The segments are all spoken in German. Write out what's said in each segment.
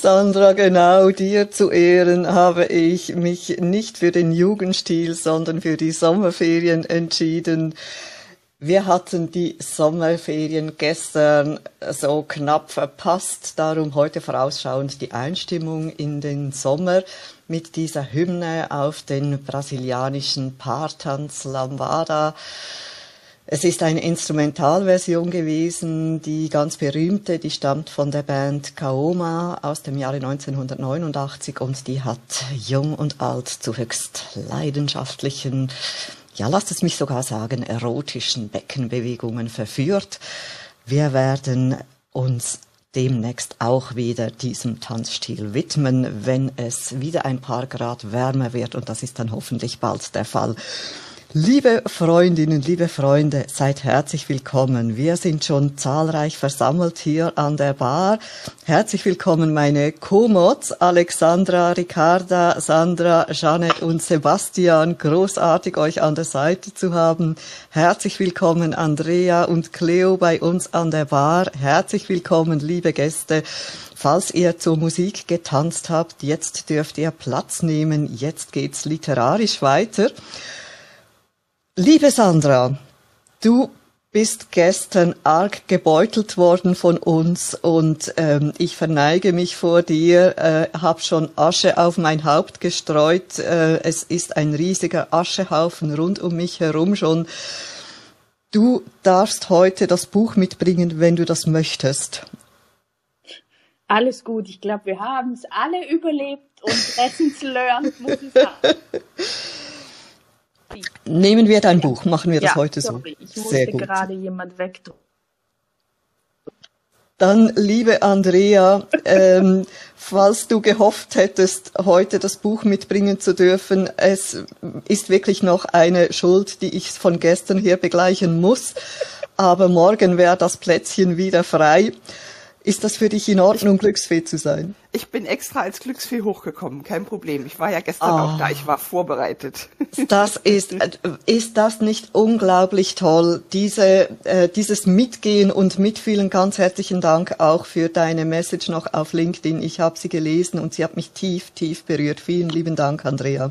Sandra, genau dir zu Ehren habe ich mich nicht für den Jugendstil, sondern für die Sommerferien entschieden. Wir hatten die Sommerferien gestern so knapp verpasst, darum heute vorausschauend die Einstimmung in den Sommer mit dieser Hymne auf den brasilianischen Paartanz Lambada. Es ist eine Instrumentalversion gewesen, die ganz berühmte, die stammt von der Band Kaoma aus dem Jahre 1989 und die hat jung und alt zu höchst leidenschaftlichen ja, lasst es mich sogar sagen, erotischen Beckenbewegungen verführt. Wir werden uns demnächst auch wieder diesem Tanzstil widmen, wenn es wieder ein paar Grad wärmer wird und das ist dann hoffentlich bald der Fall. Liebe Freundinnen, liebe Freunde, seid herzlich willkommen. Wir sind schon zahlreich versammelt hier an der Bar. Herzlich willkommen meine Co-Mods, Alexandra, Ricarda, Sandra, Janet und Sebastian. Großartig euch an der Seite zu haben. Herzlich willkommen Andrea und Cleo bei uns an der Bar. Herzlich willkommen, liebe Gäste. Falls ihr zur Musik getanzt habt, jetzt dürft ihr Platz nehmen. Jetzt geht's literarisch weiter. Liebe Sandra, du bist gestern arg gebeutelt worden von uns und ähm, ich verneige mich vor dir, äh, habe schon Asche auf mein Haupt gestreut. Äh, es ist ein riesiger Aschehaufen rund um mich herum schon. Du darfst heute das Buch mitbringen, wenn du das möchtest. Alles gut. Ich glaube, wir haben es alle überlebt und Lessons learned, muss ich sagen. Nehmen wir dein. Buch, machen wir das ja, heute sorry. so. Ich musste Sehr gut. gerade jemand wegdrücken. Dann, liebe Andrea, ähm, falls du gehofft hättest, heute das Buch mitbringen zu dürfen, es ist wirklich noch eine Schuld, die ich von gestern her begleichen muss. Aber morgen wäre das Plätzchen wieder frei. Ist das für dich in Ordnung, ich, Glücksfee zu sein? Ich bin extra als Glücksfee hochgekommen, kein Problem. Ich war ja gestern oh. auch da, ich war vorbereitet. Das ist, äh, ist das nicht unglaublich toll, diese, äh, dieses Mitgehen und Mitfühlen. Ganz herzlichen Dank auch für deine Message noch auf LinkedIn. Ich habe sie gelesen und sie hat mich tief, tief berührt. Vielen lieben Dank, Andrea.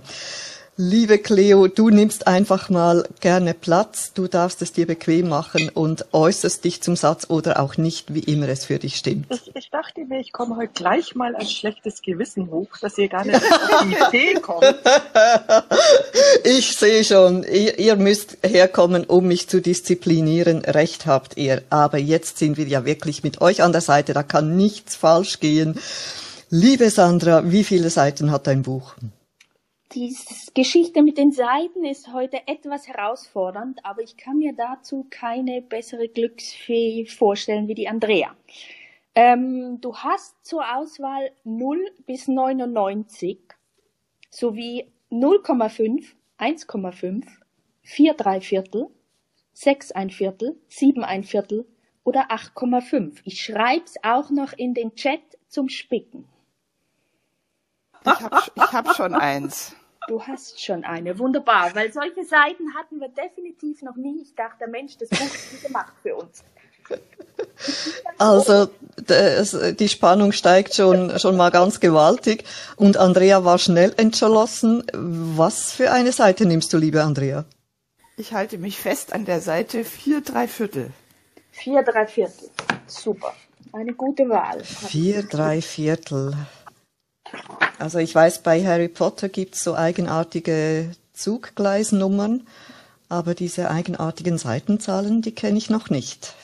Liebe Cleo, du nimmst einfach mal gerne Platz. Du darfst es dir bequem machen und äußerst dich zum Satz oder auch nicht, wie immer es für dich stimmt. Ich, ich dachte mir, ich komme heute gleich mal ein schlechtes Gewissen hoch, dass ihr gar nicht auf die Idee kommt. Ich sehe schon, ihr, ihr müsst herkommen, um mich zu disziplinieren. Recht habt ihr. Aber jetzt sind wir ja wirklich mit euch an der Seite. Da kann nichts falsch gehen. Liebe Sandra, wie viele Seiten hat dein Buch? Die Geschichte mit den Seiten ist heute etwas herausfordernd, aber ich kann mir dazu keine bessere Glücksfee vorstellen wie die Andrea. Ähm, du hast zur Auswahl 0 bis 99 sowie 0,5, 1,5, 4 3 Viertel, 6 ein Viertel, 7 ein Viertel oder 8,5. Ich schreib's auch noch in den Chat zum Spicken. Ich habe hab schon eins. Du hast schon eine. Wunderbar, weil solche Seiten hatten wir definitiv noch nie. Ich dachte, Mensch, das Buch ist gemacht für uns. Also das, die Spannung steigt schon, schon mal ganz gewaltig. Und Andrea war schnell entschlossen. Was für eine Seite nimmst du, liebe Andrea? Ich halte mich fest an der Seite 4 3 Viertel. 4 3 Viertel. Super. Eine gute Wahl. 4 3 Viertel. Also ich weiß, bei Harry Potter gibt es so eigenartige Zuggleisnummern, aber diese eigenartigen Seitenzahlen, die kenne ich noch nicht.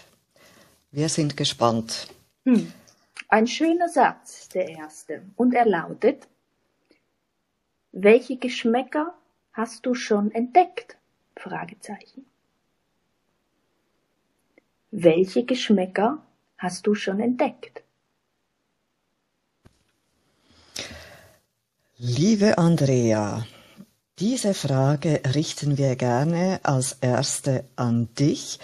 Wir sind gespannt. Hm. Ein schöner Satz, der erste. Und er lautet, welche Geschmäcker hast du schon entdeckt? Fragezeichen. Welche Geschmäcker hast du schon entdeckt? Liebe Andrea, diese Frage richten wir gerne als erste an dich.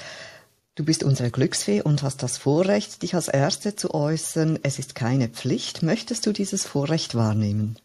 Du bist unsere Glücksfee und hast das Vorrecht, dich als Erste zu äußern. Es ist keine Pflicht. Möchtest du dieses Vorrecht wahrnehmen?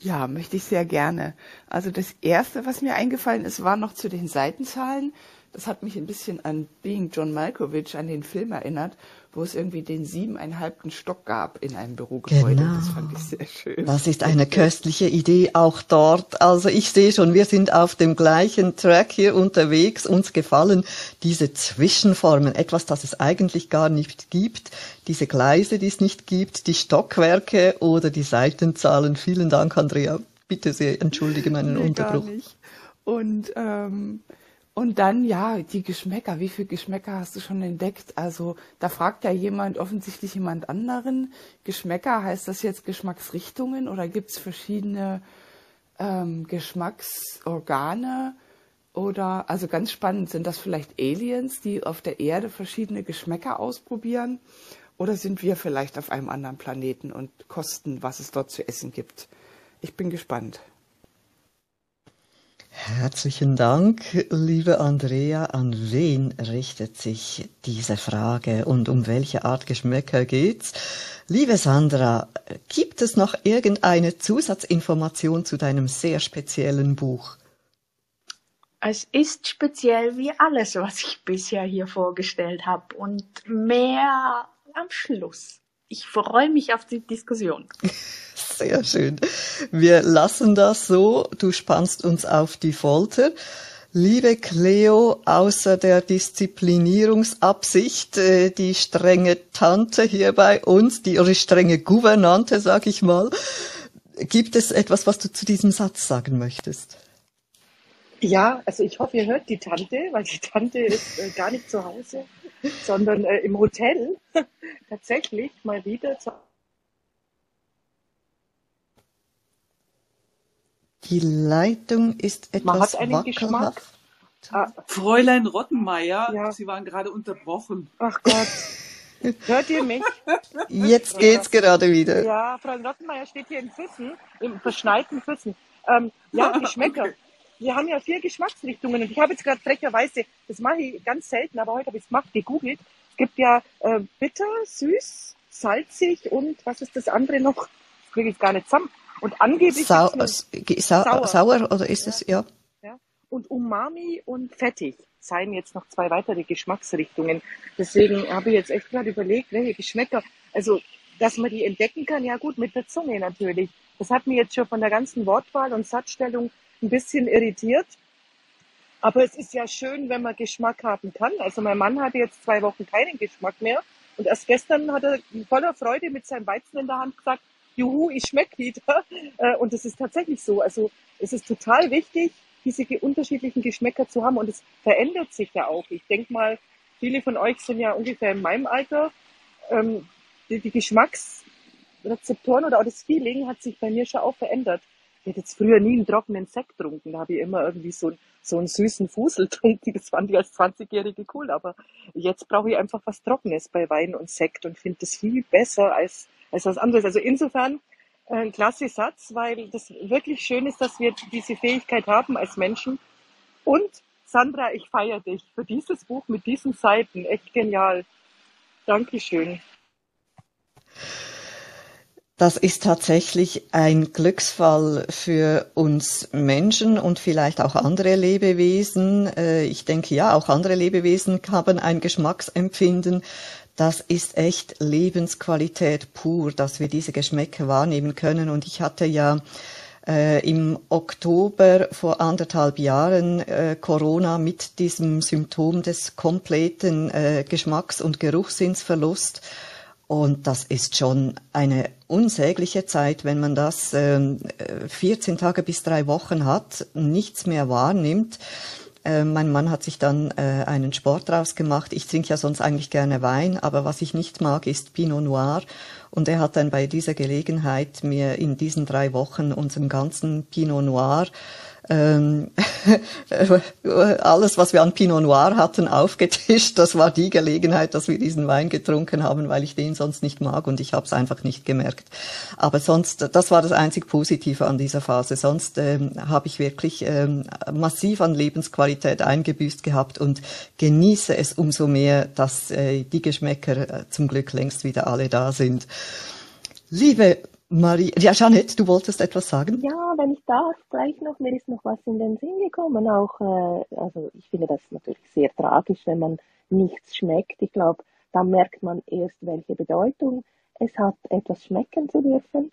Ja, möchte ich sehr gerne. Also das erste, was mir eingefallen ist, war noch zu den Seitenzahlen. Das hat mich ein bisschen an Being John Malkovich, an den Film erinnert, wo es irgendwie den siebeneinhalbten Stock gab in einem Bürogebäude. Genau. Das fand ich sehr schön. Das ist eine köstliche Idee auch dort. Also ich sehe schon, wir sind auf dem gleichen Track hier unterwegs. Uns gefallen diese Zwischenformen, etwas, das es eigentlich gar nicht gibt. Diese Gleise, die es nicht gibt, die Stockwerke oder die Seitenzahlen. Vielen Dank, Andrea. Bitte sehr, entschuldige meinen Nee, Unterbruch. Gar nicht. Und ähm, und dann, ja, die Geschmäcker. Wie viele Geschmäcker hast du schon entdeckt? Also, da fragt ja jemand, offensichtlich jemand anderen. Geschmäcker, heißt das jetzt Geschmacksrichtungen oder gibt's verschiedene ähm, Geschmacksorgane? Oder, also ganz spannend, sind das vielleicht Aliens, die auf der Erde verschiedene Geschmäcker ausprobieren? Oder sind wir vielleicht auf einem anderen Planeten und kosten, was es dort zu essen gibt? Ich bin gespannt. Herzlichen Dank, liebe Andrea. An wen richtet sich diese Frage und um welche Art Geschmäcker geht's? Liebe Sandra, gibt es noch irgendeine Zusatzinformation zu deinem sehr speziellen Buch? Es ist speziell wie alles, was ich bisher hier vorgestellt habe und mehr am Schluss. Ich freue mich auf die Diskussion. Sehr schön. Wir lassen das so. Du spannst uns auf die Folter. Liebe Cleo, außer der Disziplinierungsabsicht, äh, die strenge Tante hier bei uns, die oder strenge Gouvernante, sag ich mal, gibt es etwas, was du zu diesem Satz sagen möchtest? Ja, also ich hoffe, ihr hört die Tante, weil die Tante ist äh, gar nicht zu Hause, sondern äh, im Hotel. Tatsächlich mal wieder zu Die Leitung ist Man etwas hat einen Geschmack. wackelhaft. Ah, Fräulein Rottenmeier, Ja. Sie waren gerade unterbrochen. ach Gott. Hört ihr mich? Jetzt geht's gerade wieder. Ja, Frau Rottenmeier steht hier in Füssen, im verschneiten Füssen. Ähm, ja, Geschmäcker. Okay. Wir haben ja vier Geschmacksrichtungen und ich habe jetzt gerade frecherweise, das mache ich ganz selten, aber heute habe ich es gemacht, gegoogelt. Es gibt ja äh, bitter, süß, salzig und was ist das andere noch? Das kriege ich gar nicht zusammen. Und angeblich Sau, äh, sau, Sauer. sauer oder ist es, ja? ja, und Umami und fettig seien jetzt noch zwei weitere Geschmacksrichtungen. Deswegen habe ich jetzt echt gerade überlegt, welche Geschmäcker, also dass man die entdecken kann, ja gut, mit der Zunge natürlich. Das hat mich jetzt schon von der ganzen Wortwahl und Satzstellung ein bisschen irritiert. Aber es ist ja schön, wenn man Geschmack haben kann. Also mein Mann hatte jetzt zwei Wochen keinen Geschmack mehr. Und erst gestern hat er voller Freude mit seinem Weizen in der Hand gesagt, juhu, ich schmeck wieder. Äh, Und das ist tatsächlich so. Also es ist total wichtig, diese unterschiedlichen Geschmäcker zu haben. Und es verändert sich ja auch. Ich denke mal, viele von euch sind ja ungefähr in meinem Alter. Ähm, Die, die Geschmacksrezeptoren oder auch das Feeling hat sich bei mir schon auch verändert. Ich hätte jetzt früher nie einen trockenen Sekt getrunken. Da habe ich immer irgendwie so, so einen süßen Fusel getrunken. Das fand ich als 20-Jährige cool. Aber jetzt brauche ich einfach was Trockenes bei Wein und Sekt und finde das viel besser als, als was anderes. Also insofern äh, ein klasse Satz, weil das wirklich schön ist, dass wir diese Fähigkeit haben als Menschen. Und Sandra, ich feiere dich für dieses Buch mit diesen Seiten. Echt genial. Dankeschön. Das ist tatsächlich ein Glücksfall für uns Menschen und vielleicht auch andere Lebewesen. Äh, Ich denke, ja, auch andere Lebewesen haben ein Geschmacksempfinden. Das ist echt Lebensqualität pur, dass wir diese Geschmäcker wahrnehmen können. Und ich hatte ja äh, im Oktober vor anderthalb Jahren äh, Corona mit diesem Symptom des kompletten äh, Geschmacks- und Geruchssinnsverlust. Und das ist schon eine unsägliche Zeit, wenn man das ähm, äh, 14 Tage bis drei Wochen hat, nichts mehr wahrnimmt. Äh, mein Mann hat sich dann äh, einen Sport draus gemacht. Ich trinke ja sonst eigentlich gerne Wein, aber was ich nicht mag, ist Pinot Noir. Und er hat dann bei dieser Gelegenheit mir in diesen drei Wochen unseren ganzen Pinot Noir ähm, alles, was wir an Pinot Noir hatten, aufgetischt. Das war die Gelegenheit, dass wir diesen Wein getrunken haben, weil ich den sonst nicht mag und ich habe es einfach nicht gemerkt. Aber sonst, das war das einzig Positive an dieser Phase. Sonst ähm, habe ich wirklich ähm, massiv an Lebensqualität eingebüßt gehabt und genieße es umso mehr, dass äh, die Geschmäcker äh, zum Glück längst wieder alle da sind. Liebe Marie, ja, Jeanette, du wolltest etwas sagen? Ja, wenn ich darf, gleich noch, mir ist noch was in den Sinn gekommen. Auch, äh, also ich finde das natürlich sehr tragisch, wenn man nichts schmeckt. Ich glaube, da merkt man erst, welche Bedeutung es hat, etwas schmecken zu dürfen.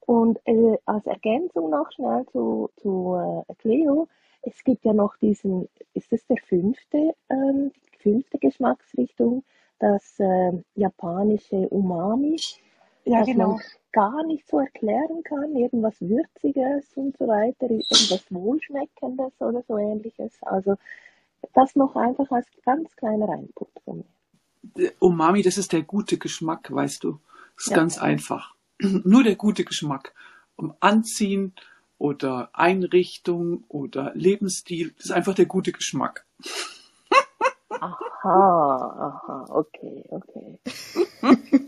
Und äh, als Ergänzung noch schnell zu, zu äh, Cleo, es gibt ja noch diesen, ist das der fünfte, ähm, fünfte Geschmacksrichtung, das äh, japanische Umami, Ja, das genau. man gar nicht so erklären kann, irgendwas Würziges und so weiter, irgendwas Wohlschmeckendes oder so ähnliches. Also das noch einfach als ganz kleiner Input von mir. Umami, das ist der gute Geschmack, weißt du. Das ist Ja. ganz einfach. Nur der gute Geschmack. Um Anziehen oder Einrichtung oder Lebensstil, das ist einfach der gute Geschmack. Aha, aha, okay, okay.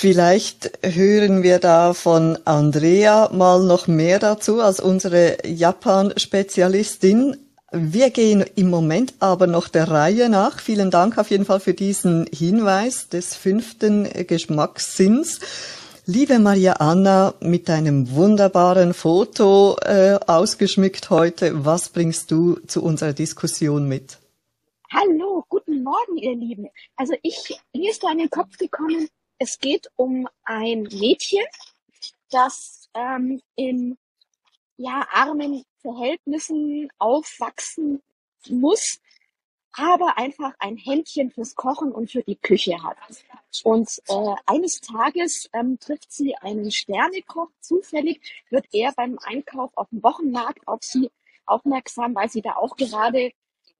Vielleicht hören wir da von Andrea mal noch mehr dazu als unsere Japan-Spezialistin. Wir gehen im Moment aber noch der Reihe nach. Vielen Dank auf jeden Fall für diesen Hinweis des fünften Geschmackssinns. Liebe Maria Anna, mit deinem wunderbaren Foto äh, ausgeschmückt heute, was bringst du zu unserer Diskussion mit? Hallo, guten Morgen, ihr Lieben. Also ich, mir ist da in den Kopf gekommen, es geht um ein Mädchen, das ähm, in ja, armen Verhältnissen aufwachsen muss, aber einfach ein Händchen fürs Kochen und für die Küche hat. Und äh, eines Tages ähm, trifft sie einen Sternekoch. Zufällig wird er beim Einkauf auf dem Wochenmarkt auf sie aufmerksam, weil sie da auch gerade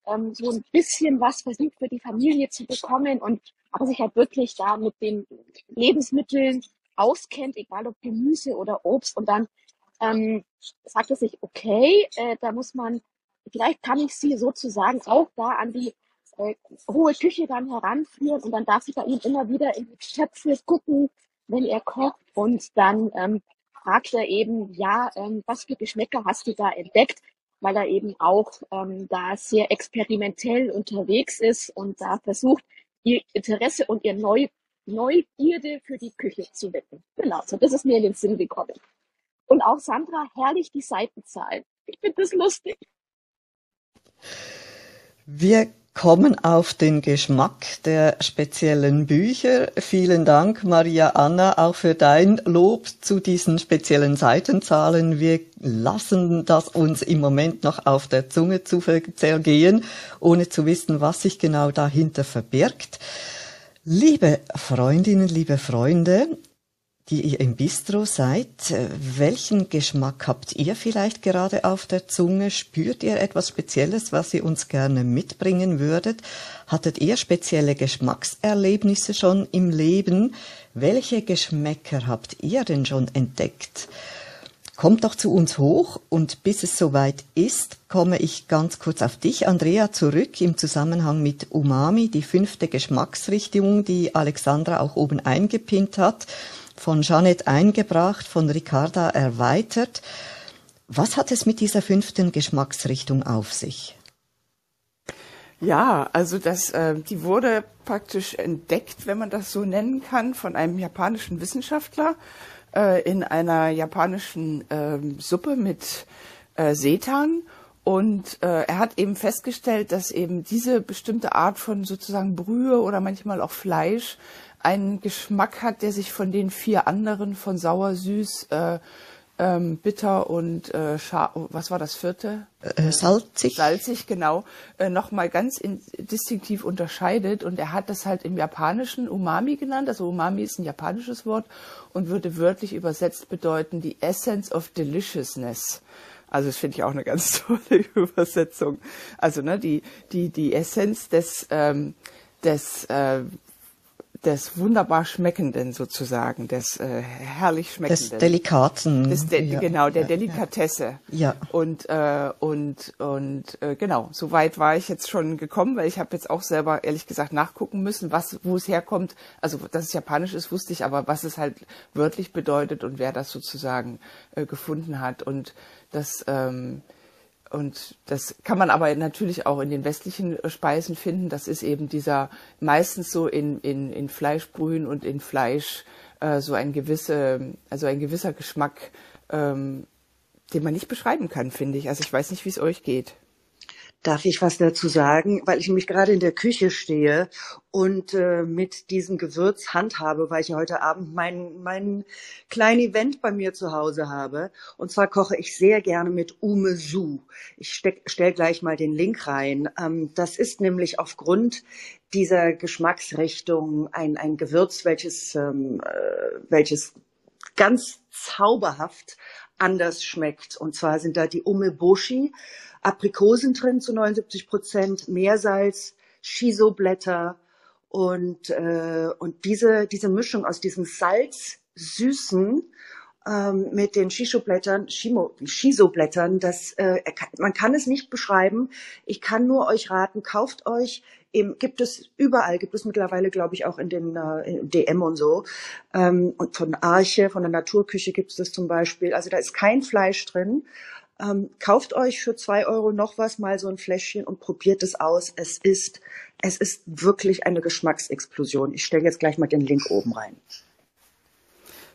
ähm, so ein bisschen was versucht für die Familie zu bekommen und aber sich halt wirklich da mit den Lebensmitteln auskennt, egal ob Gemüse oder Obst. Und dann ähm, sagt er sich, okay, äh, da muss man, vielleicht kann ich sie sozusagen auch da an die äh, hohe Küche dann heranführen und dann darf sie bei ihm immer wieder in die Töpfe gucken, wenn er kocht und dann ähm, fragt er eben, ja, ähm, was für Geschmäcker hast du da entdeckt? Weil er eben auch ähm, da sehr experimentell unterwegs ist und da versucht, ihr Interesse und ihr Neu Neugierde für die Küche zu wecken. Genau, so das ist mir in den Sinn gekommen. Und auch Sandra, herrlich die Seitenzahlen. Ich finde das lustig. Wir kommen auf den Geschmack der speziellen Bücher. Vielen Dank, Maria Anna, auch für dein Lob zu diesen speziellen Seitenzahlen. Wir lassen das uns im Moment noch auf der Zunge zu zergehen, ohne zu wissen, was sich genau dahinter verbirgt. Liebe Freundinnen, liebe Freunde, die ihr im Bistro seid, welchen Geschmack habt ihr vielleicht gerade auf der Zunge? Spürt ihr etwas Spezielles, was ihr uns gerne mitbringen würdet? Hattet ihr spezielle Geschmackserlebnisse schon im Leben? Welche Geschmäcker habt ihr denn schon entdeckt? Kommt doch zu uns hoch und bis es soweit ist, komme ich ganz kurz auf dich, Andrea, zurück im Zusammenhang mit Umami, die fünfte Geschmacksrichtung, die Alexandra auch oben eingepinnt hat von Jeanette eingebracht, von Ricarda erweitert. Was hat es mit dieser fünften Geschmacksrichtung auf sich? Ja, also das, äh, die wurde praktisch entdeckt, wenn man das so nennen kann, von einem japanischen Wissenschaftler äh, in einer japanischen äh, Suppe mit äh, Setan. Und äh, er hat eben festgestellt, dass eben diese bestimmte Art von sozusagen Brühe oder manchmal auch Fleisch einen Geschmack hat, der sich von den vier anderen, von sauer, süß, äh, ähm, bitter und äh, scharf, was war das vierte? Äh, salzig. Salzig, genau, äh, nochmal ganz in, distinktiv unterscheidet. Und er hat das halt im Japanischen Umami genannt. Also Umami ist ein japanisches Wort und würde wörtlich übersetzt bedeuten die Essence of Deliciousness. Also das finde ich auch eine ganz tolle Übersetzung. Also ne, die die die Essenz des ähm, des äh, des wunderbar Schmeckenden sozusagen, des äh, herrlich Schmeckenden. Des Delikaten. Des De ja, genau, der ja, Delikatesse. Ja. Und, äh, und, und äh, genau, so weit war ich jetzt schon gekommen, weil ich habe jetzt auch selber ehrlich gesagt nachgucken müssen, was, wo es herkommt. Also, dass es japanisch ist, wusste ich, aber was es halt wörtlich bedeutet und wer das sozusagen äh, gefunden hat. Und das, ähm, und das kann man aber natürlich auch in den westlichen äh, Speisen finden. Das ist eben dieser meistens so in, in, in Fleischbrühen und in Fleisch äh, so ein gewisse, also ein gewisser Geschmack, ähm, den man nicht beschreiben kann, finde ich. Also ich weiß nicht, wie es euch geht. Darf ich was dazu sagen? Weil ich mich gerade in der Küche stehe und äh, mit diesem Gewürz handhabe, weil ich heute Abend mein, mein kleinen Event bei mir zu Hause habe. Und zwar koche ich sehr gerne mit Umesu. Ich stelle gleich mal den Link rein. Ähm, das ist nämlich aufgrund dieser Geschmacksrichtung ein, ein Gewürz, welches, ähm, äh, welches ganz zauberhaft anders schmeckt. Und zwar sind da die Umeboshi. Aprikosen drin zu 79 Prozent, Meersalz, Shiso-Blätter und, äh, und diese, diese Mischung aus diesem Salz, Süßen ähm, mit den Shisho-Blättern, Shiso-Blättern, das, äh, man kann es nicht beschreiben. Ich kann nur euch raten, kauft euch Eben, gibt es überall, gibt es mittlerweile, glaube ich, auch in den äh, DM und so. Ähm, und von Arche, von der Naturküche gibt es das zum Beispiel. Also da ist kein Fleisch drin. Ähm, kauft euch für zwei Euro noch was mal so ein Fläschchen und probiert es aus. Es ist, es ist wirklich eine Geschmacksexplosion. Ich stelle jetzt gleich mal den Link oben rein.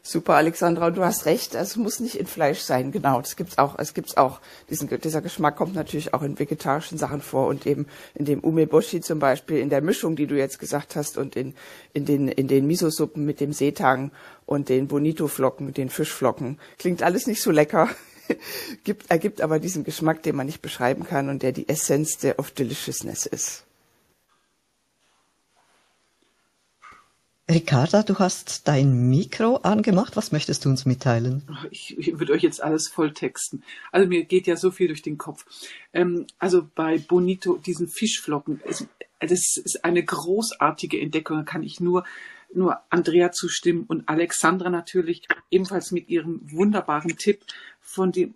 Super, Alexandra, du hast recht. Es muss nicht in Fleisch sein. Genau, das gibt's auch. Es gibt's auch. Diesen, dieser Geschmack kommt natürlich auch in vegetarischen Sachen vor und eben in dem Umeboshi zum Beispiel, in der Mischung, die du jetzt gesagt hast und in, in den, in den Miso-Suppen mit dem Seetang und den Bonito-Flocken, den Fischflocken. Klingt alles nicht so lecker. gibt, ergibt aber diesen Geschmack, den man nicht beschreiben kann und der die Essenz der of Deliciousness ist. Ricarda, du hast dein Mikro angemacht. Was möchtest du uns mitteilen? Ich, ich würde euch jetzt alles volltexten. Also mir geht ja so viel durch den Kopf. Ähm, also bei Bonito, diesen Fischflocken, ist, das ist eine großartige Entdeckung. Da kann ich nur nur Andrea zustimmen und Alexandra natürlich ebenfalls mit ihrem wunderbaren Tipp von dem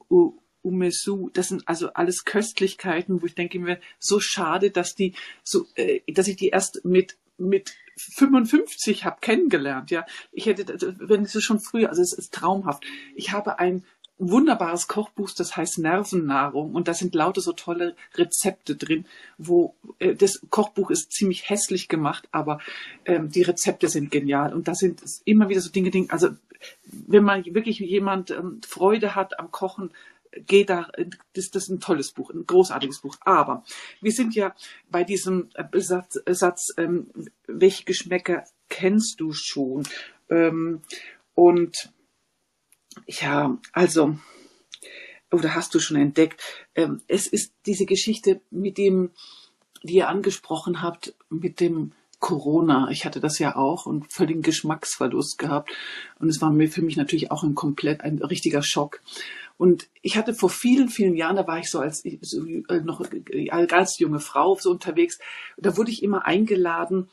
Umesu. Das sind also alles Köstlichkeiten, wo ich denke mir, so schade, dass die so, äh, dass ich die erst mit mit 55 habe kennengelernt, ja. Ich hätte, wenn es schon früher, also es ist traumhaft. Ich habe ein wunderbares Kochbuch, das heißt Nervennahrung und da sind lauter so tolle Rezepte drin, wo äh, das Kochbuch ist ziemlich hässlich gemacht, aber ähm, die Rezepte sind genial und da sind immer wieder so Dinge, Dinge also wenn man wirklich jemand ähm, Freude hat am Kochen, geht da, das, das ist ein tolles Buch, ein großartiges Buch. Aber wir sind ja bei diesem Satz, Satz ähm, welche Geschmäcker kennst du schon? Ähm, und ja, also, oder hast du schon entdeckt, ähm, es ist diese Geschichte mit dem, die ihr angesprochen habt, mit dem Corona. Ich hatte das ja auch und völligen Geschmacksverlust gehabt. Und es war mir für mich natürlich auch ein komplett, ein richtiger Schock. Und ich hatte vor vielen, vielen Jahren, da war ich so als so, äh, noch äh, als junge Frau so unterwegs, da wurde ich immer eingeladen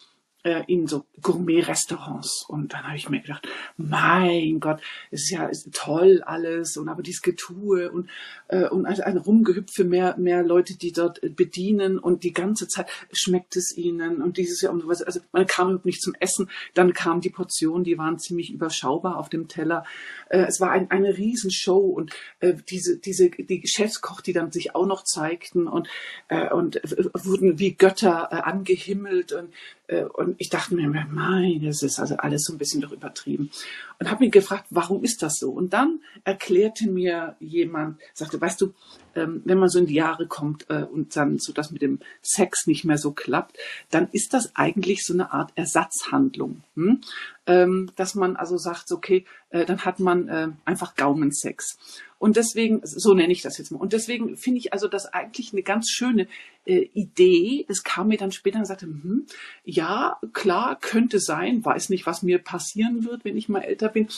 in so Gourmet-Restaurants. Und dann habe ich mir gedacht, mein Gott, es ist ja ist toll alles und aber dieses Getue und, äh, und ein, ein Rumgehüpfe, mehr, mehr Leute, die dort bedienen und die ganze Zeit schmeckt es ihnen und dieses Jahr und sowas. Also man kam überhaupt nicht zum Essen. Dann kamen die Portionen, die waren ziemlich überschaubar auf dem Teller. Äh, es war ein, eine Riesenshow und äh, diese, diese, die Chefskoch, die dann sich auch noch zeigten und, äh, und wurden wie Götter äh, angehimmelt und äh, und ich dachte mir, mein, das ist also alles so ein bisschen doch übertrieben. Und habe mich gefragt, warum ist das so? Und dann erklärte mir jemand, sagte, weißt du, ähm, wenn man so in die Jahre kommt äh, und dann so das mit dem Sex nicht mehr so klappt, dann ist das eigentlich so eine Art Ersatzhandlung. Hm? Ähm, dass man also sagt, okay, äh, dann hat man äh, einfach Gaumensex. Und deswegen, so nenne ich das jetzt mal. Und deswegen finde ich also das eigentlich eine ganz schöne äh, Idee. Es kam mir dann später und sagte, hm, ja, klar, könnte sein, weiß nicht, was mir passieren wird, wenn ich mal älter bin.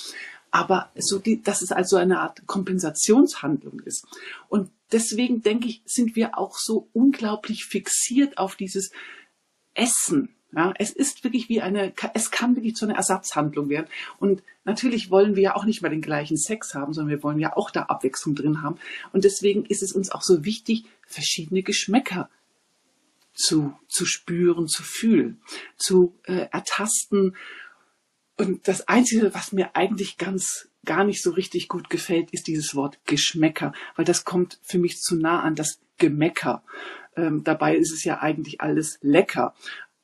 Aber so die, dass es also eine Art Kompensationshandlung ist. Und deswegen denke ich, sind wir auch so unglaublich fixiert auf dieses Essen. Ja, es ist wirklich wie eine, es kann wirklich zu einer Ersatzhandlung werden. Und natürlich wollen wir ja auch nicht mehr den gleichen Sex haben, sondern wir wollen ja auch da Abwechslung drin haben. Und deswegen ist es uns auch so wichtig, verschiedene Geschmäcker zu, zu spüren, zu fühlen, zu äh, ertasten. Und das Einzige, was mir eigentlich ganz gar nicht so richtig gut gefällt, ist dieses Wort Geschmäcker, weil das kommt für mich zu nah an das Gemecker. Ähm, dabei ist es ja eigentlich alles lecker.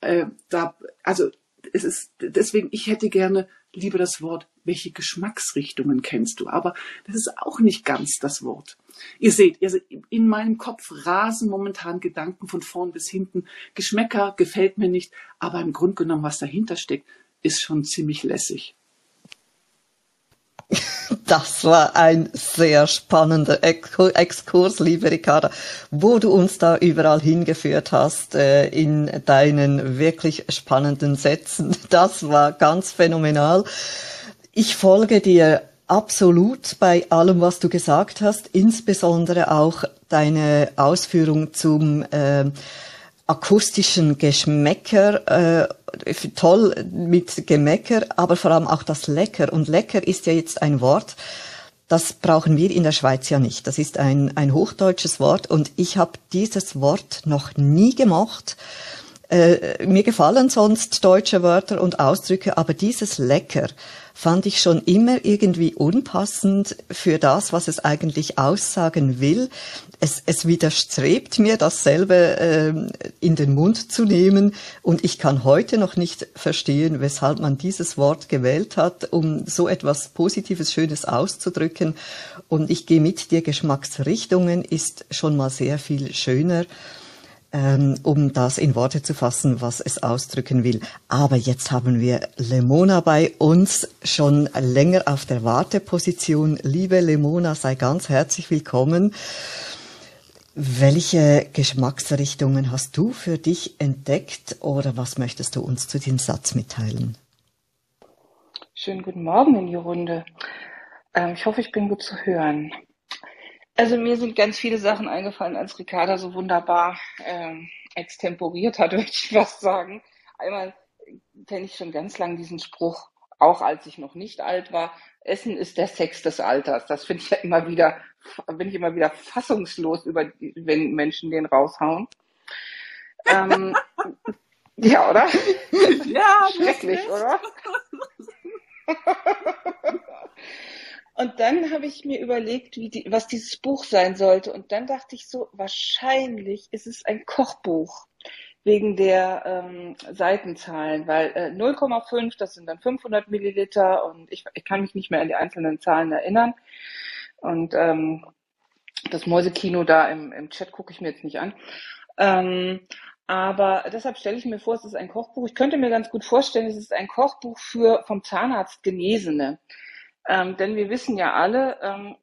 Äh, da, also es ist deswegen, ich hätte gerne lieber das Wort, welche Geschmacksrichtungen kennst du? Aber das ist auch nicht ganz das Wort. Ihr seht, also in meinem Kopf rasen momentan Gedanken von vorn bis hinten. Geschmäcker gefällt mir nicht, aber im Grunde genommen, was dahinter steckt, ist schon ziemlich lässig. Das war ein sehr spannender Exkurs, liebe Ricarda, wo du uns da überall hingeführt hast äh, in deinen wirklich spannenden Sätzen. Das war ganz phänomenal. Ich folge dir absolut bei allem, was du gesagt hast, insbesondere auch deine Ausführung zum äh, akustischen Geschmäcker, äh, toll mit Gemäcker, aber vor allem auch das Lecker. Und Lecker ist ja jetzt ein Wort, das brauchen wir in der Schweiz ja nicht. Das ist ein, ein hochdeutsches Wort und ich habe dieses Wort noch nie gemocht. Äh, mir gefallen sonst deutsche Wörter und Ausdrücke, aber dieses Lecker fand ich schon immer irgendwie unpassend für das, was es eigentlich aussagen will. Es, es widerstrebt mir, dasselbe äh, in den Mund zu nehmen und ich kann heute noch nicht verstehen, weshalb man dieses Wort gewählt hat, um so etwas Positives, Schönes auszudrücken. Und ich gehe mit dir, Geschmacksrichtungen ist schon mal sehr viel schöner ähm, um das in Worte zu fassen, was es ausdrücken will. Aber jetzt haben wir Lemona bei uns schon länger auf der Warteposition. Liebe Lemona, sei ganz herzlich willkommen. Welche Geschmacksrichtungen hast du für dich entdeckt oder was möchtest du uns zu diesem Satz mitteilen? Schönen guten Morgen in die Runde. Ähm, ich hoffe, ich bin gut zu hören. Also mir sind ganz viele Sachen eingefallen, als Ricarda so wunderbar ähm, extemporiert hat, würde ich fast sagen. Einmal kenne ich schon ganz lang diesen Spruch, auch als ich noch nicht alt war. Essen ist der Sex des Alters. Das finde ich ja immer wieder, bin ich immer wieder fassungslos über, wenn Menschen den raushauen. ähm, ja, oder? Ja, schrecklich, oder? Und dann habe ich mir überlegt, die, was dieses Buch sein sollte. Und dann dachte ich so, wahrscheinlich ist es ein Kochbuch wegen der ähm, Seitenzahlen, weil äh, 0,5, das sind dann 500 Milliliter und ich, ich kann mich nicht mehr an die einzelnen Zahlen erinnern. Und ähm, das Mäusekino da im, im Chat gucke ich mir jetzt nicht an. Ähm, aber deshalb stelle ich mir vor, es ist ein Kochbuch. Ich könnte mir ganz gut vorstellen, es ist ein Kochbuch für vom Zahnarzt Genesene. Ähm, denn wir wissen ja alle, ähm,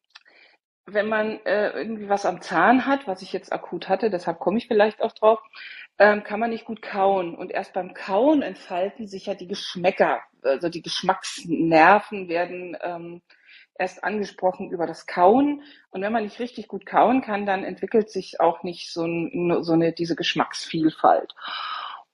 wenn man äh, irgendwie was am Zahn hat, was ich jetzt akut hatte, deshalb komme ich vielleicht auch drauf, ähm, kann man nicht gut kauen. Und erst beim Kauen entfalten sich ja die Geschmäcker, also die Geschmacksnerven werden ähm, erst angesprochen über das Kauen. Und wenn man nicht richtig gut kauen kann, dann entwickelt sich auch nicht so, ein, so eine, diese Geschmacksvielfalt.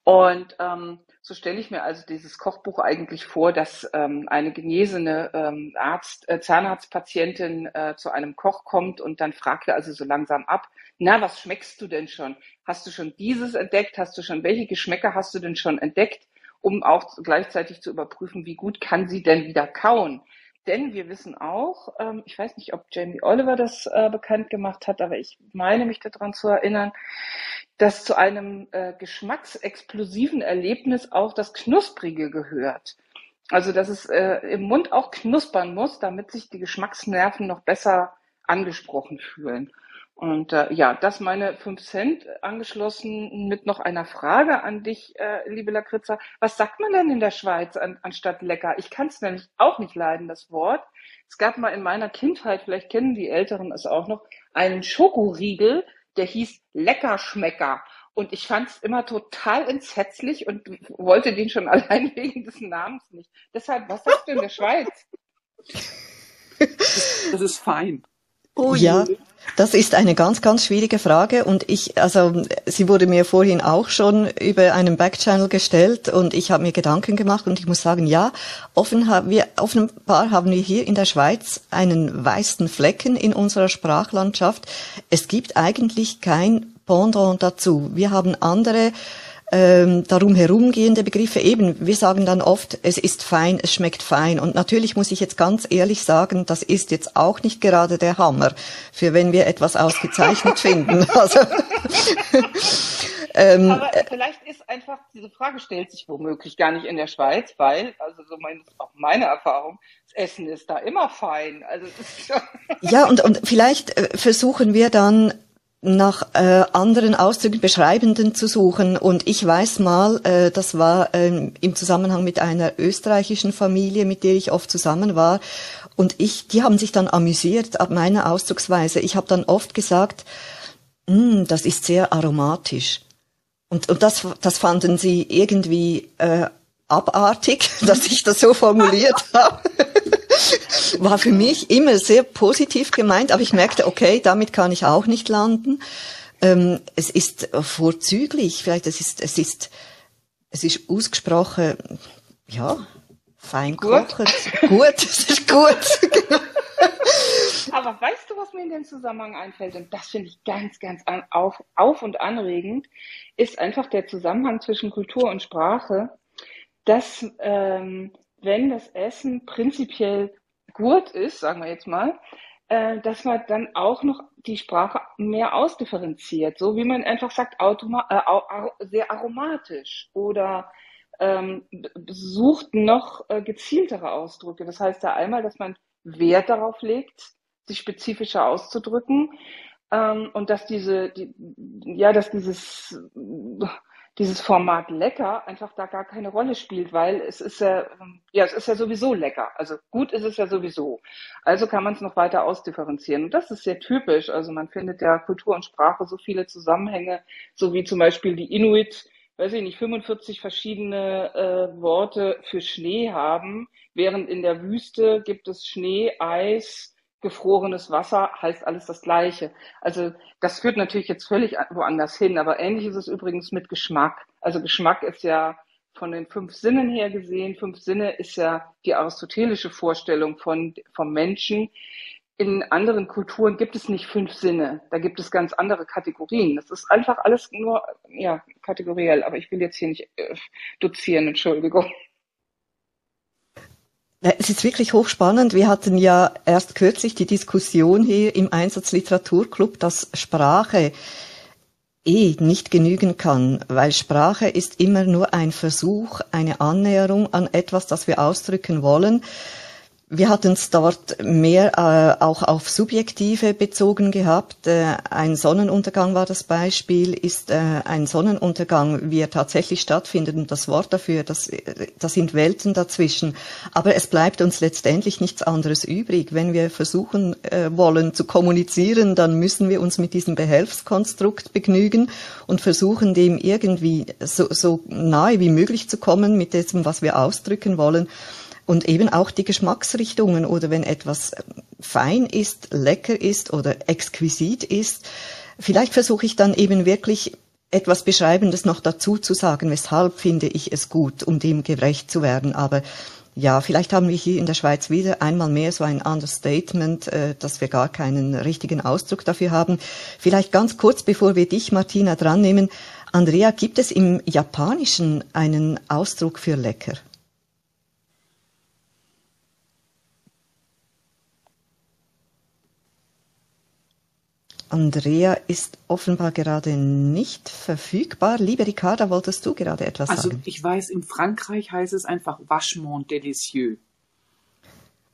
Und ähm, so stelle ich mir also dieses Kochbuch eigentlich vor, dass ähm, eine genesene ähm, Arzt, äh, Zahnarztpatientin äh, zu einem Koch kommt und dann fragt er also so langsam ab, na, was schmeckst du denn schon? Hast du schon dieses entdeckt? Hast du schon, welche Geschmäcker hast du denn schon entdeckt? Um auch gleichzeitig zu überprüfen, wie gut kann sie denn wieder kauen? Denn wir wissen auch, ähm, ich weiß nicht, ob Jamie Oliver das äh, bekannt gemacht hat, aber ich meine mich daran zu erinnern, dass zu einem äh, geschmacksexplosiven Erlebnis auch das Knusprige gehört. Also dass es äh, im Mund auch knuspern muss, damit sich die Geschmacksnerven noch besser angesprochen fühlen. Und äh, ja, das meine fünf Cent angeschlossen mit noch einer Frage an dich, äh, liebe Lakritza. Was sagt man denn in der Schweiz an, anstatt lecker? Ich kann es nämlich auch nicht leiden, das Wort. Es gab mal in meiner Kindheit, vielleicht kennen die Älteren es auch noch, einen Schokoriegel, der hieß Leckerschmecker. Und ich fand es immer total entsetzlich und wollte den schon allein wegen des Namens nicht. Deshalb, was sagst du in der Schweiz? Das ist fein. Oh ja, das ist eine ganz, ganz schwierige Frage und ich, also sie wurde mir vorhin auch schon über einen Backchannel gestellt und ich habe mir Gedanken gemacht und ich muss sagen, ja, offen haben wir, offenbar haben wir hier in der Schweiz einen weißen Flecken in unserer Sprachlandschaft. Es gibt eigentlich kein Pendant dazu. Wir haben andere ähm, darum herumgehende Begriffe. Eben, wir sagen dann oft, es ist fein, es schmeckt fein. Und natürlich muss ich jetzt ganz ehrlich sagen, das ist jetzt auch nicht gerade der Hammer, für wenn wir etwas ausgezeichnet finden. Also, ähm, Aber vielleicht ist einfach, diese Frage stellt sich womöglich gar nicht in der Schweiz, weil, also so mein, auch meine Erfahrung, das Essen ist da immer fein. Also ja, und, und vielleicht äh, versuchen wir dann nach äh, anderen Ausdrücken beschreibenden zu suchen. Und ich weiß mal, äh, das war ähm, im Zusammenhang mit einer österreichischen Familie, mit der ich oft zusammen war. Und ich, die haben sich dann amüsiert ab meiner Ausdrucksweise. Ich habe dann oft gesagt, mm, das ist sehr aromatisch. Und, und das, das fanden sie irgendwie äh, abartig, dass ich das so formuliert habe. War für mich immer sehr positiv gemeint, aber ich merkte, okay, damit kann ich auch nicht landen. Ähm, es ist vorzüglich, vielleicht es ist, es ist, es ist ausgesprochen, ja, fein gut. gut, es ist gut. Aber weißt du, was mir in dem Zusammenhang einfällt? Und das finde ich ganz, ganz an, auf, auf und anregend, ist einfach der Zusammenhang zwischen Kultur und Sprache, dass ähm, wenn das Essen prinzipiell gut ist, sagen wir jetzt mal, äh, dass man dann auch noch die Sprache mehr ausdifferenziert, so wie man einfach sagt, automa äh, sehr aromatisch oder ähm, sucht noch äh, gezieltere Ausdrücke. Das heißt ja einmal, dass man Wert darauf legt, sich spezifischer auszudrücken ähm, und dass diese, die, ja, dass dieses dieses Format lecker einfach da gar keine Rolle spielt, weil es ist ja, ja, es ist ja sowieso lecker. Also gut ist es ja sowieso. Also kann man es noch weiter ausdifferenzieren. Und das ist sehr typisch. Also man findet ja Kultur und Sprache so viele Zusammenhänge, so wie zum Beispiel die Inuit, weiß ich nicht, 45 verschiedene äh, Worte für Schnee haben, während in der Wüste gibt es Schnee, Eis, gefrorenes Wasser heißt alles das Gleiche. Also das führt natürlich jetzt völlig woanders hin, aber ähnlich ist es übrigens mit Geschmack. Also Geschmack ist ja von den fünf Sinnen her gesehen, fünf Sinne ist ja die aristotelische Vorstellung von, vom Menschen. In anderen Kulturen gibt es nicht fünf Sinne, da gibt es ganz andere Kategorien. Das ist einfach alles nur ja, kategoriell, aber ich will jetzt hier nicht äh, dozieren, Entschuldigung. Es ist wirklich hochspannend. Wir hatten ja erst kürzlich die Diskussion hier im Einsatzliteraturclub, dass Sprache eh nicht genügen kann, weil Sprache ist immer nur ein Versuch, eine Annäherung an etwas, das wir ausdrücken wollen. Wir hatten es dort mehr äh, auch auf Subjektive bezogen gehabt. Äh, ein Sonnenuntergang war das Beispiel. Ist äh, ein Sonnenuntergang, wie er tatsächlich stattfindet und das Wort dafür, das, äh, das sind Welten dazwischen. Aber es bleibt uns letztendlich nichts anderes übrig. Wenn wir versuchen äh, wollen zu kommunizieren, dann müssen wir uns mit diesem Behelfskonstrukt begnügen und versuchen, dem irgendwie so, so nahe wie möglich zu kommen mit dem, was wir ausdrücken wollen. Und eben auch die Geschmacksrichtungen oder wenn etwas fein ist, lecker ist oder exquisit ist, vielleicht versuche ich dann eben wirklich etwas Beschreibendes noch dazu zu sagen, weshalb finde ich es gut, um dem gerecht zu werden. Aber ja, vielleicht haben wir hier in der Schweiz wieder einmal mehr so ein Understatement, äh, dass wir gar keinen richtigen Ausdruck dafür haben. Vielleicht ganz kurz, bevor wir dich, Martina, dran nehmen. Andrea, gibt es im Japanischen einen Ausdruck für lecker? Andrea ist offenbar gerade nicht verfügbar. Liebe Ricarda, wolltest du gerade etwas also, sagen? Also ich weiß, in Frankreich heißt es einfach Vachement délicieux.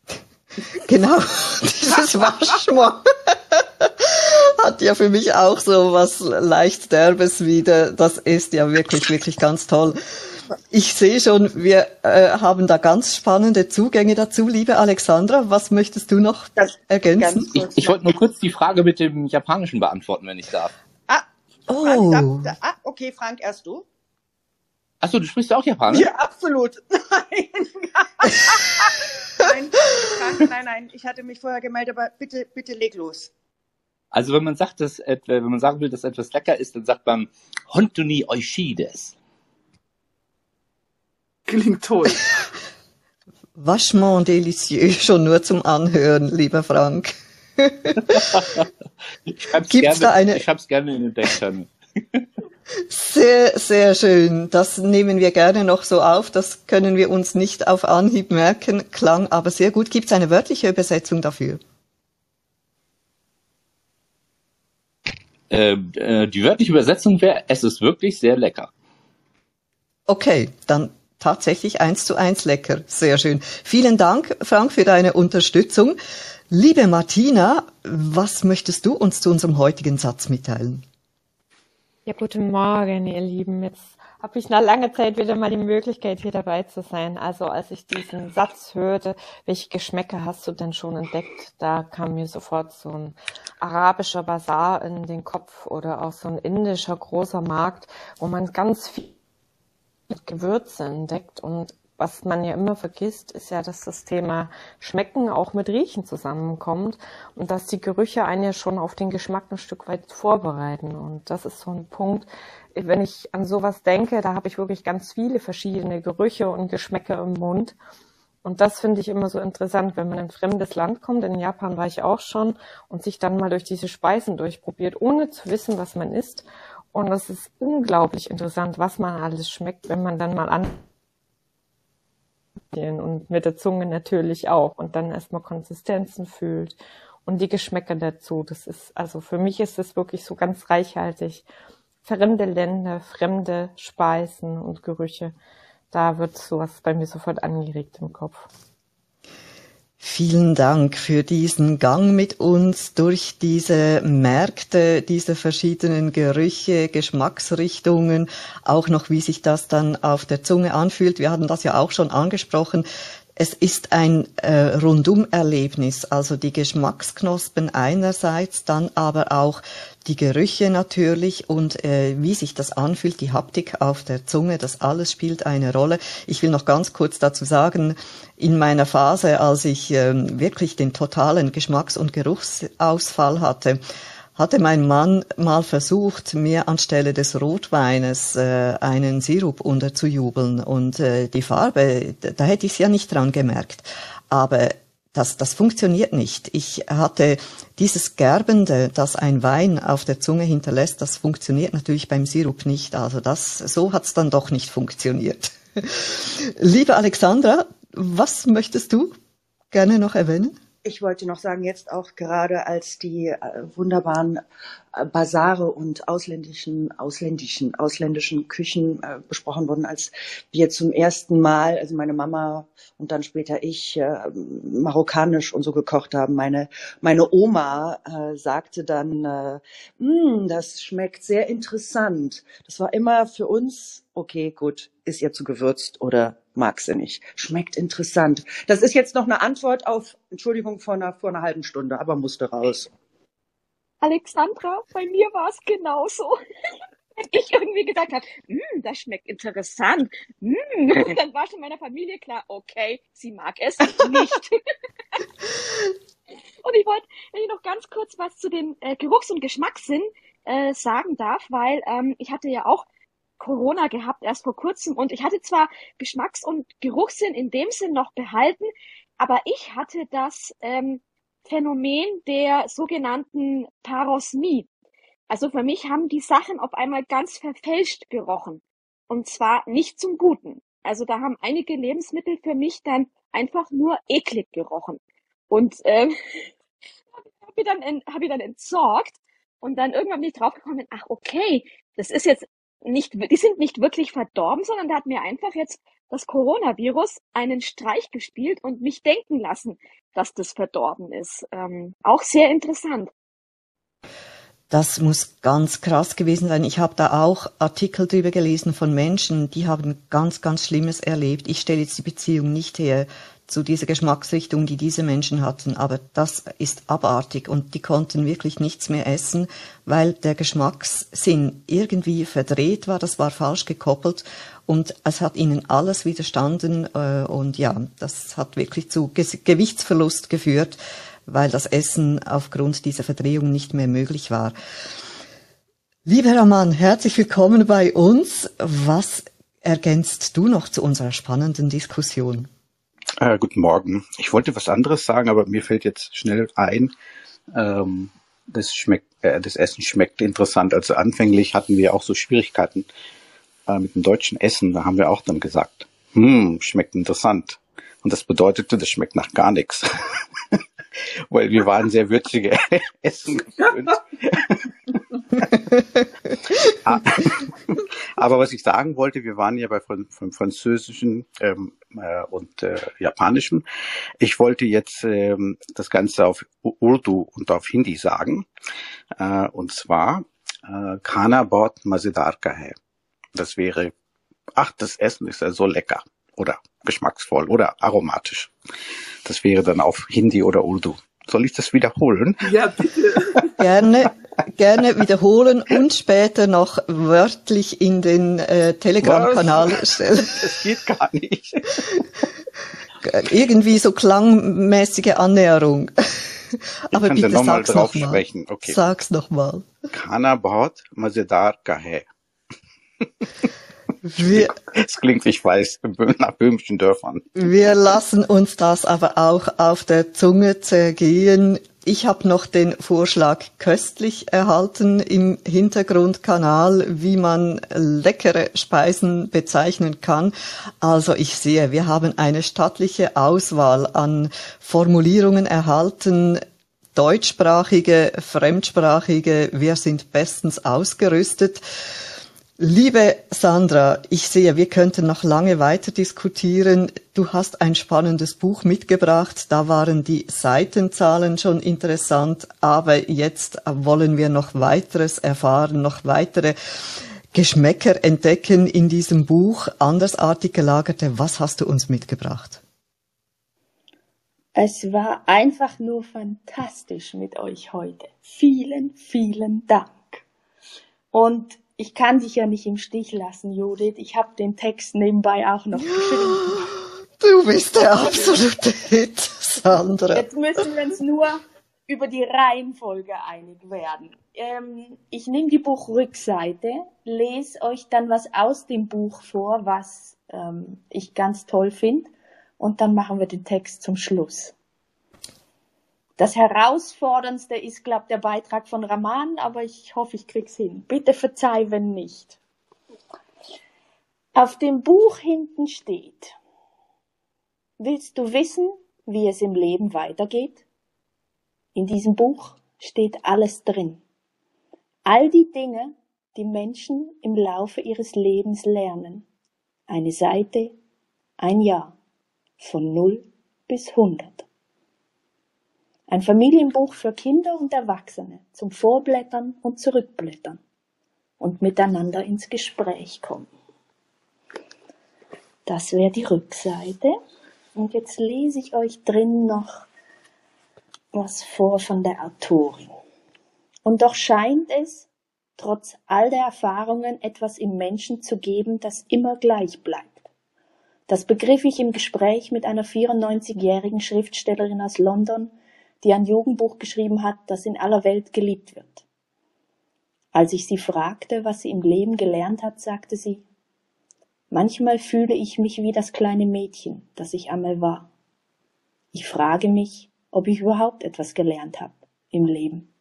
genau, dieses Vachement hat ja für mich auch so was leicht Derbes wieder. Das ist ja wirklich, wirklich ganz toll. Ich sehe schon, wir äh, haben da ganz spannende Zugänge dazu. Liebe Alexandra, was möchtest du noch das ergänzen? Ich, ich wollte nur kurz die Frage mit dem Japanischen beantworten, wenn ich darf. Ah, oh. Frank, darf, ah okay, Frank, erst du. Achso, du sprichst auch Japanisch? Ja, absolut. Nein. nein, Frank, nein, nein, ich hatte mich vorher gemeldet, aber bitte, bitte leg los. Also wenn man sagt, dass, wenn man sagen will, dass etwas lecker ist, dann sagt man Hontoni Oishides. Klingt toll. Vachement délicieux, schon nur zum Anhören, lieber Frank. ich hab's Gibt's gerne, da eine... Ich hab's gerne in den Deckchannel. Sehr, sehr schön. Das nehmen wir gerne noch so auf. Das können wir uns nicht auf Anhieb merken. Klang aber sehr gut. Gibt es eine wörtliche Übersetzung dafür? Äh, äh, die wörtliche Übersetzung wäre, es ist wirklich sehr lecker. Okay, dann tatsächlich eins zu eins lecker. Sehr schön. Vielen Dank, Frank, für deine Unterstützung. Liebe Martina, was möchtest du uns zu unserem heutigen Satz mitteilen? Ja, guten Morgen, ihr Lieben. Jetzt habe ich nach langer Zeit wieder mal die Möglichkeit, hier dabei zu sein. Also als ich diesen Satz hörte, welche Geschmäcker hast du denn schon entdeckt, da kam mir sofort so ein arabischer Bazar in den Kopf oder auch so ein indischer großer Markt, wo man ganz viel Gewürze entdeckt und was man ja immer vergisst, ist ja, dass das Thema Schmecken auch mit Riechen zusammenkommt und dass die Gerüche einen ja schon auf den Geschmack ein Stück weit vorbereiten. Und das ist so ein Punkt, wenn ich an sowas denke, da habe ich wirklich ganz viele verschiedene Gerüche und Geschmäcke im Mund. Und das finde ich immer so interessant, wenn man in ein fremdes Land kommt. In Japan war ich auch schon und sich dann mal durch diese Speisen durchprobiert, ohne zu wissen, was man isst. Und das ist unglaublich interessant, was man alles schmeckt, wenn man dann mal an und mit der Zunge natürlich auch und dann erstmal Konsistenzen fühlt und die Geschmäcker dazu. Das ist, also für mich ist das wirklich so ganz reichhaltig. Fremde Länder, fremde Speisen und Gerüche, da wird sowas bei mir sofort angeregt im Kopf. Vielen Dank für diesen Gang mit uns durch diese Märkte, diese verschiedenen Gerüche, Geschmacksrichtungen, auch noch wie sich das dann auf der Zunge anfühlt. Wir hatten das ja auch schon angesprochen. Es ist ein äh, Rundumerlebnis, also die Geschmacksknospen einerseits, dann aber auch die Gerüche natürlich und äh, wie sich das anfühlt, die Haptik auf der Zunge, das alles spielt eine Rolle. Ich will noch ganz kurz dazu sagen, in meiner Phase, als ich äh, wirklich den totalen Geschmacks- und Geruchsausfall hatte, hatte mein Mann mal versucht, mir anstelle des Rotweines äh, einen Sirup unterzujubeln. Und äh, die Farbe, da hätte ich es ja nicht dran gemerkt. Aber das, das funktioniert nicht. Ich hatte dieses Gerbende, das ein Wein auf der Zunge hinterlässt, das funktioniert natürlich beim Sirup nicht. Also das, so es dann doch nicht funktioniert. Liebe Alexandra, was möchtest du gerne noch erwähnen? Ich wollte noch sagen, jetzt auch gerade als die äh, wunderbaren äh, Basare und ausländischen, ausländischen, ausländischen Küchen äh, besprochen wurden, als wir zum ersten Mal, also meine Mama und dann später ich, äh, marokkanisch und so gekocht haben. Meine, meine Oma äh, sagte dann, äh, mm, das schmeckt sehr interessant. Das war immer für uns, okay, gut, ist ihr zu gewürzt oder mag sie nicht. Schmeckt interessant. Das ist jetzt noch eine Antwort auf, Entschuldigung, vor einer, vor einer halben Stunde, aber musste raus. Alexandra, bei mir war es genauso. Wenn ich irgendwie gesagt habe, mm, das schmeckt interessant, mm, dann war schon meiner Familie klar, okay, sie mag es nicht. und ich wollte, wenn ich noch ganz kurz was zu dem äh, Geruchs- und Geschmackssinn äh, sagen darf, weil ähm, ich hatte ja auch Corona gehabt, erst vor kurzem. Und ich hatte zwar Geschmacks- und Geruchssinn in dem Sinn noch behalten, aber ich hatte das ähm, Phänomen der sogenannten Parosmie. Also für mich haben die Sachen auf einmal ganz verfälscht gerochen. Und zwar nicht zum Guten. Also da haben einige Lebensmittel für mich dann einfach nur eklig gerochen. Und ähm, habe ich, hab ich dann entsorgt und dann irgendwann bin ich draufgekommen, ach okay, das ist jetzt nicht, die sind nicht wirklich verdorben, sondern da hat mir einfach jetzt das Coronavirus einen Streich gespielt und mich denken lassen, dass das verdorben ist. Ähm, auch sehr interessant. Das muss ganz krass gewesen sein. Ich habe da auch Artikel drüber gelesen von Menschen, die haben ganz, ganz Schlimmes erlebt. Ich stelle jetzt die Beziehung nicht her zu dieser Geschmacksrichtung, die diese Menschen hatten. Aber das ist abartig und die konnten wirklich nichts mehr essen, weil der Geschmackssinn irgendwie verdreht war, das war falsch gekoppelt und es hat ihnen alles widerstanden äh, und ja, das hat wirklich zu Ge Gewichtsverlust geführt, weil das Essen aufgrund dieser Verdrehung nicht mehr möglich war. Lieber Raman, herzlich willkommen bei uns. Was ergänzt du noch zu unserer spannenden Diskussion? Äh, guten Morgen. Ich wollte was anderes sagen, aber mir fällt jetzt schnell ein, ähm, das schmeckt, äh, das Essen schmeckt interessant. Also anfänglich hatten wir auch so Schwierigkeiten äh, mit dem deutschen Essen. Da haben wir auch dann gesagt, hm, schmeckt interessant. Und das bedeutete, das schmeckt nach gar nichts. Weil wir waren sehr würzige Essen gewöhnt. Aber was ich sagen wollte, wir waren ja bei von, von französischen ähm, äh, und äh, japanischen. Ich wollte jetzt ähm, das Ganze auf Urdu und auf Hindi sagen. Äh, und zwar äh, Kana Bot Mazedar. Das wäre, ach, das Essen ist ja so lecker oder geschmacksvoll oder aromatisch. Das wäre dann auf Hindi oder Urdu. Soll ich das wiederholen? Ja, bitte. Gerne, gerne wiederholen und später noch wörtlich in den äh, Telegram-Kanal stellen. Das geht gar nicht. Irgendwie so klangmäßige Annäherung. Aber kann bitte noch mal sag's drauf nochmal. sprechen. Okay. Sag's nochmal. Kana bahut mazedar kahe. Wir, Es klingt, ich weiß, nach böhmischen Dörfern. Wir lassen uns das aber auch auf der Zunge zergehen. Ich habe noch den Vorschlag köstlich erhalten im Hintergrundkanal, wie man leckere Speisen bezeichnen kann. Also ich sehe, wir haben eine stattliche Auswahl an Formulierungen erhalten, deutschsprachige, fremdsprachige. Wir sind bestens ausgerüstet. Liebe Sandra, ich sehe, wir könnten noch lange weiter diskutieren. Du hast ein spannendes Buch mitgebracht. Da waren die Seitenzahlen schon interessant, aber jetzt wollen wir noch weiteres erfahren, noch weitere Geschmäcker entdecken in diesem Buch. Andersartig gelagerte, was hast du uns mitgebracht? Es war einfach nur fantastisch mit euch heute. Vielen, vielen Dank. Und ich kann dich ja nicht im Stich lassen, Judith. Ich habe den Text nebenbei auch noch geschrieben. Du bist der absolute Hit, Sandra. Jetzt müssen wir uns nur über die Reihenfolge einig werden. Ähm, ich nehme die Buchrückseite, lese euch dann was aus dem Buch vor, was ähm, ich ganz toll finde, und dann machen wir den Text zum Schluss. Das Herausforderndste ist, glaube der Beitrag von Raman, aber ich hoffe, ich krieg's hin. Bitte verzeih, wenn nicht. Auf dem Buch hinten steht, willst du wissen, wie es im Leben weitergeht? In diesem Buch steht alles drin. All die Dinge, die Menschen im Laufe ihres Lebens lernen. Eine Seite, ein Jahr, von 0 bis 100. Ein Familienbuch für Kinder und Erwachsene zum Vorblättern und Zurückblättern und miteinander ins Gespräch kommen. Das wäre die Rückseite. Und jetzt lese ich euch drin noch was vor von der Autorin. Und doch scheint es, trotz all der Erfahrungen, etwas im Menschen zu geben, das immer gleich bleibt. Das begriff ich im Gespräch mit einer 94-jährigen Schriftstellerin aus London, die ein Jugendbuch geschrieben hat, das in aller Welt geliebt wird. Als ich sie fragte, was sie im Leben gelernt hat, sagte sie, manchmal fühle ich mich wie das kleine Mädchen, das ich einmal war. Ich frage mich, ob ich überhaupt etwas gelernt habe im Leben.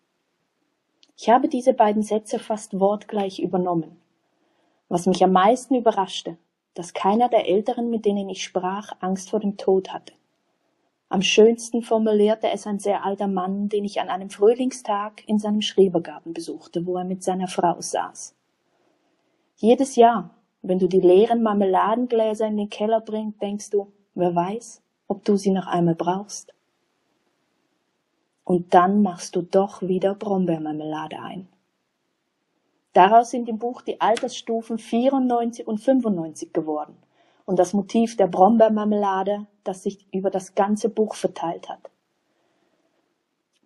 Ich habe diese beiden Sätze fast wortgleich übernommen. Was mich am meisten überraschte, dass keiner der Älteren, mit denen ich sprach, Angst vor dem Tod hatte. Am schönsten formulierte es ein sehr alter Mann, den ich an einem Frühlingstag in seinem Schrebergarten besuchte, wo er mit seiner Frau saß. Jedes Jahr, wenn du die leeren Marmeladengläser in den Keller bringst, denkst du, wer weiß, ob du sie noch einmal brauchst. Und dann machst du doch wieder Brombeermarmelade ein. Daraus sind im Buch die Altersstufen 94 und 95 geworden und das Motiv der Brombeermarmelade, das sich über das ganze Buch verteilt hat.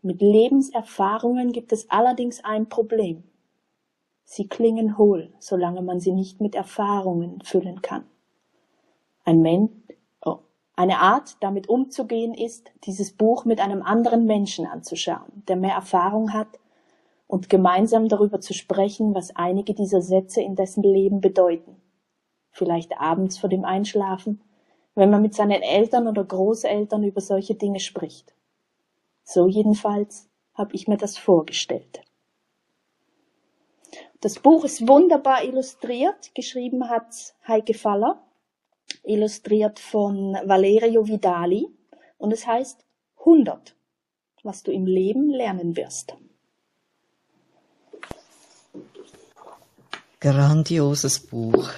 Mit Lebenserfahrungen gibt es allerdings ein Problem. Sie klingen hohl, solange man sie nicht mit Erfahrungen füllen kann. Ein Mensch, oh, eine Art, damit umzugehen, ist, dieses Buch mit einem anderen Menschen anzuschauen, der mehr Erfahrung hat, und gemeinsam darüber zu sprechen, was einige dieser Sätze in dessen Leben bedeuten. Vielleicht abends vor dem Einschlafen, wenn man mit seinen Eltern oder Großeltern über solche Dinge spricht. So jedenfalls habe ich mir das vorgestellt. Das Buch ist wunderbar illustriert. Geschrieben hat Heike Faller, illustriert von Valerio Vidali. Und es heißt 100, was du im Leben lernen wirst. Grandioses Buch.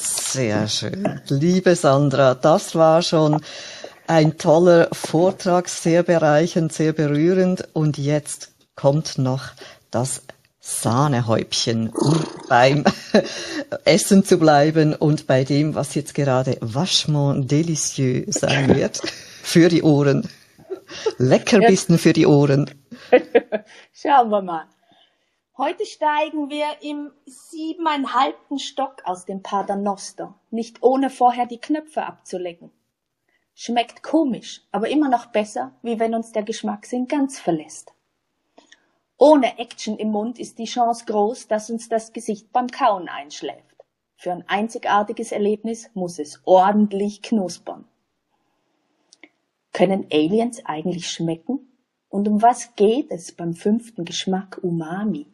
Sehr schön. Liebe Sandra, das war schon ein toller Vortrag, sehr bereichend, sehr berührend. Und jetzt kommt noch das Sahnehäubchen, um beim Essen zu bleiben und bei dem, was jetzt gerade vachement délicieux sein wird, für die Ohren. Leckerbissen für die Ohren. Schauen wir mal. Heute steigen wir im siebeneinhalbten Stock aus dem Paternoster, nicht ohne vorher die Knöpfe abzulecken. Schmeckt komisch, aber immer noch besser, wie wenn uns der Geschmackssinn ganz verlässt. Ohne Action im Mund ist die Chance groß, dass uns das Gesicht beim Kauen einschläft. Für ein einzigartiges Erlebnis muss es ordentlich knuspern. Können Aliens eigentlich schmecken? Und um was geht es beim fünften Geschmack Umami?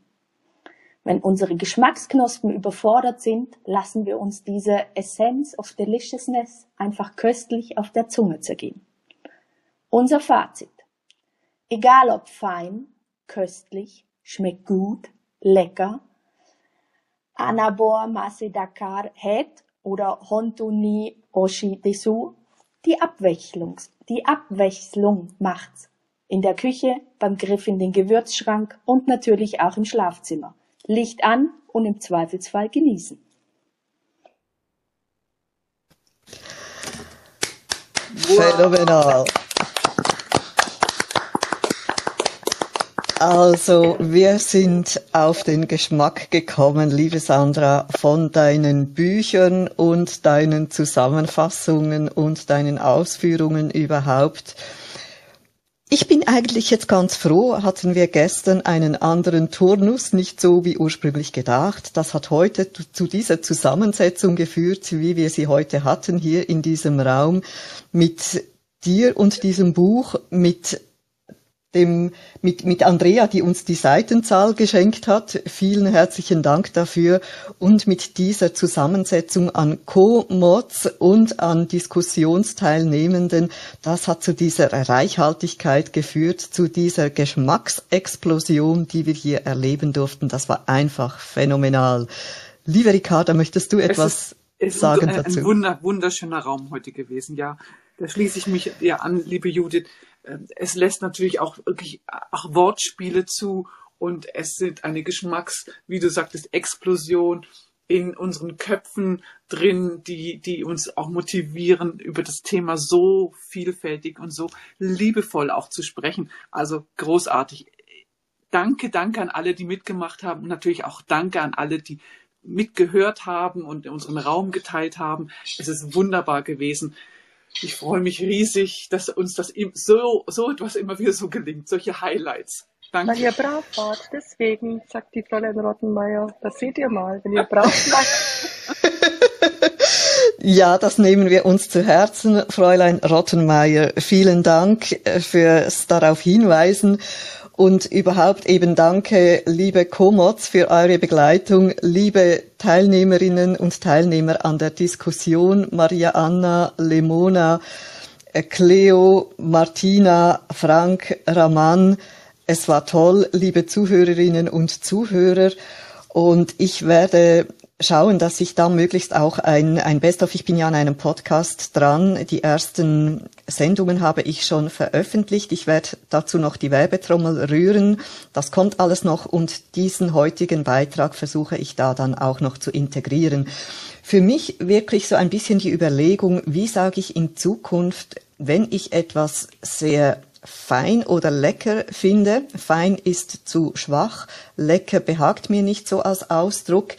Wenn unsere Geschmacksknospen überfordert sind, lassen wir uns diese Essence of Deliciousness einfach köstlich auf der Zunge zergehen. Unser Fazit. Egal ob fein, köstlich, schmeckt gut, lecker, Anabor Mase Dakar het oder Hontuni Oshi Desu, die Abwechslung, die Abwechslung macht's. In der Küche, beim Griff in den Gewürzschrank und natürlich auch im Schlafzimmer. Licht an und im Zweifelsfall genießen. Phänomenal. Also, wir sind auf den Geschmack gekommen, liebe Sandra, von deinen Büchern und deinen Zusammenfassungen und deinen Ausführungen überhaupt ich bin eigentlich jetzt ganz froh, hatten wir gestern einen anderen Turnus, nicht so wie ursprünglich gedacht. Das hat heute zu dieser Zusammensetzung geführt, wie wir sie heute hatten hier in diesem Raum mit dir und diesem Buch, mit dem, mit, mit Andrea, die uns die Seitenzahl geschenkt hat. Vielen herzlichen Dank dafür. Und mit dieser Zusammensetzung an Co-Mods und an Diskussionsteilnehmenden, das hat zu dieser Reichhaltigkeit geführt, zu dieser Geschmacksexplosion, die wir hier erleben durften. Das war einfach phänomenal. Liebe Ricarda, möchtest du etwas es ist, sagen ein, dazu? Ein wunder, wunderschöner Raum heute gewesen, ja. Da schließe ich mich dir an, liebe Judith. Es lässt natürlich auch wirklich auch Wortspiele zu und es sind eine Geschmacks, wie du sagtest, Explosion in unseren Köpfen drin, die, die uns auch motivieren, über das Thema so vielfältig und so liebevoll auch zu sprechen. Also großartig. Danke, danke an alle, die mitgemacht haben und natürlich auch danke an alle, die mitgehört haben und unseren Raum geteilt haben. Es ist wunderbar gewesen ich freue mich riesig, dass uns das so, so etwas immer wieder so gelingt, solche Highlights. Danke. Weil ihr brav wart, deswegen, sagt die Fräulein Rottenmeier. Das seht ihr mal, wenn ihr brav seid. Ja, das nehmen wir uns zu Herzen, Fräulein Rottenmeier. Vielen Dank äh, fürs darauf hinweisen. Und überhaupt eben danke, liebe Komods, für eure Begleitung, liebe Teilnehmerinnen und Teilnehmer an der Diskussion, Maria Anna, Lemona, äh, Cleo, Martina, Frank, Raman. Es war toll, liebe Zuhörerinnen und Zuhörer. Und ich werde schauen, dass ich da möglichst auch ein, ein Best-of, ich bin ja an einem Podcast dran, die ersten Sendungen habe ich schon veröffentlicht. Ich werde dazu noch die Werbetrommel rühren. Das kommt alles noch und diesen heutigen Beitrag versuche ich da dann auch noch zu integrieren. Für mich wirklich so ein bisschen die Überlegung, wie sage ich in Zukunft, wenn ich etwas sehr fein oder lecker finde. Fein ist zu schwach, lecker behagt mir nicht so als Ausdruck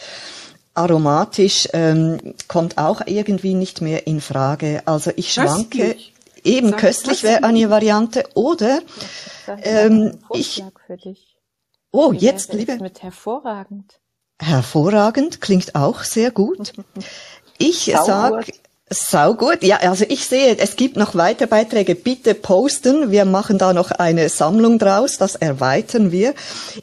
aromatisch ähm, kommt auch irgendwie nicht mehr in Frage. Also ich schwanke. Köstlich. Eben Sag köstlich wäre eine Variante. Oder ähm, ich. Oh, Wie jetzt liebe. mit hervorragend. Hervorragend klingt auch sehr gut. Ich Saugut. Sau gut. Ja, also ich sehe, es gibt noch weitere Beiträge. Bitte posten. Wir machen da noch eine Sammlung draus. Das erweitern wir.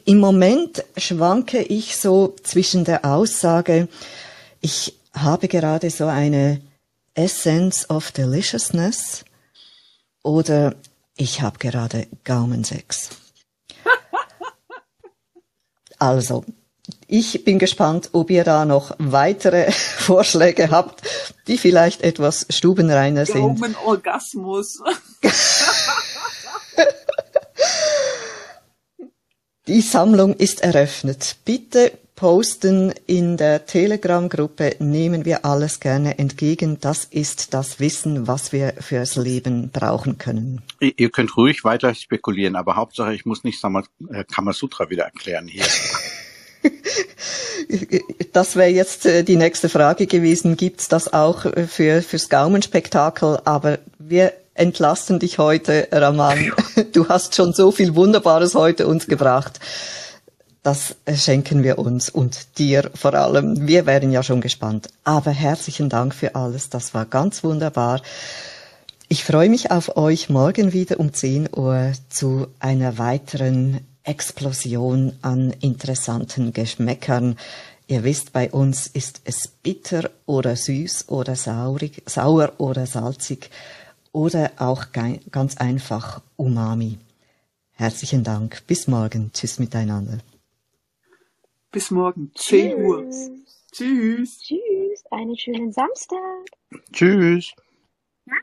Im Moment schwanke ich so zwischen der Aussage, ich habe gerade so eine Essence of Deliciousness oder ich habe gerade Gaumensex. Also, ich bin gespannt, ob ihr da noch weitere Vorschläge habt, die vielleicht etwas stubenreiner sind. Gaumenorgasmus. Die Sammlung ist eröffnet. Bitte posten in der Telegram-Gruppe, nehmen wir alles gerne entgegen. Das ist das Wissen, was wir fürs Leben brauchen können. Ihr könnt ruhig weiter spekulieren, aber Hauptsache, ich muss nicht äh, Kamasutra wieder erklären hier. Das wäre jetzt äh, die nächste Frage gewesen. Gibt's das auch äh, für, fürs Gaumenspektakel? Aber wir entlasten dich heute, Raman. Du hast schon so viel Wunderbares heute uns gebracht. Das äh, schenken wir uns und dir vor allem. Wir wären ja schon gespannt. Aber herzlichen Dank für alles. Das war ganz wunderbar. Ich freue mich auf euch morgen wieder um 10 Uhr zu einer weiteren Explosion an interessanten Geschmäckern. Ihr wisst, bei uns ist es bitter oder süß oder saurig, sauer oder salzig oder auch ganz einfach Umami. Herzlichen Dank. Bis morgen. Tschüss miteinander. Bis morgen, 10 Uhr. Tschüss. Tschüss. Tschüss. Einen schönen Samstag. Tschüss. Ja.